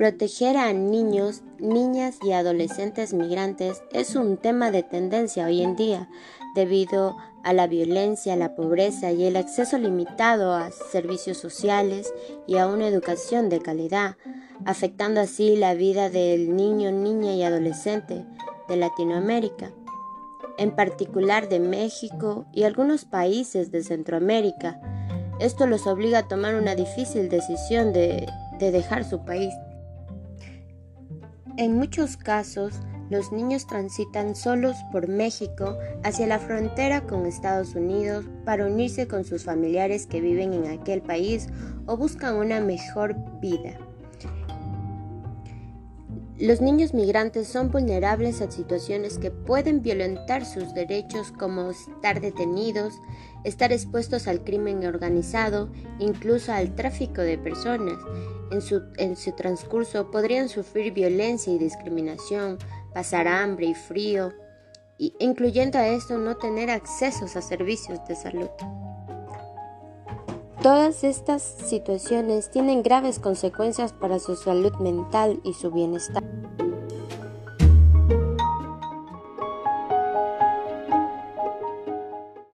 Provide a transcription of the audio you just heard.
Proteger a niños, niñas y adolescentes migrantes es un tema de tendencia hoy en día debido a la violencia, la pobreza y el acceso limitado a servicios sociales y a una educación de calidad, afectando así la vida del niño, niña y adolescente de Latinoamérica, en particular de México y algunos países de Centroamérica. Esto los obliga a tomar una difícil decisión de, de dejar su país. En muchos casos, los niños transitan solos por México hacia la frontera con Estados Unidos para unirse con sus familiares que viven en aquel país o buscan una mejor vida. Los niños migrantes son vulnerables a situaciones que pueden violentar sus derechos como estar detenidos, estar expuestos al crimen organizado, incluso al tráfico de personas. En su, transcurso podrían sufrir violencia y discriminación, pasar hambre y frío, incluyendo a esto no tener accesos a servicios de salud. Todas estas situaciones tienen graves consecuencias para su salud mental y su bienestar.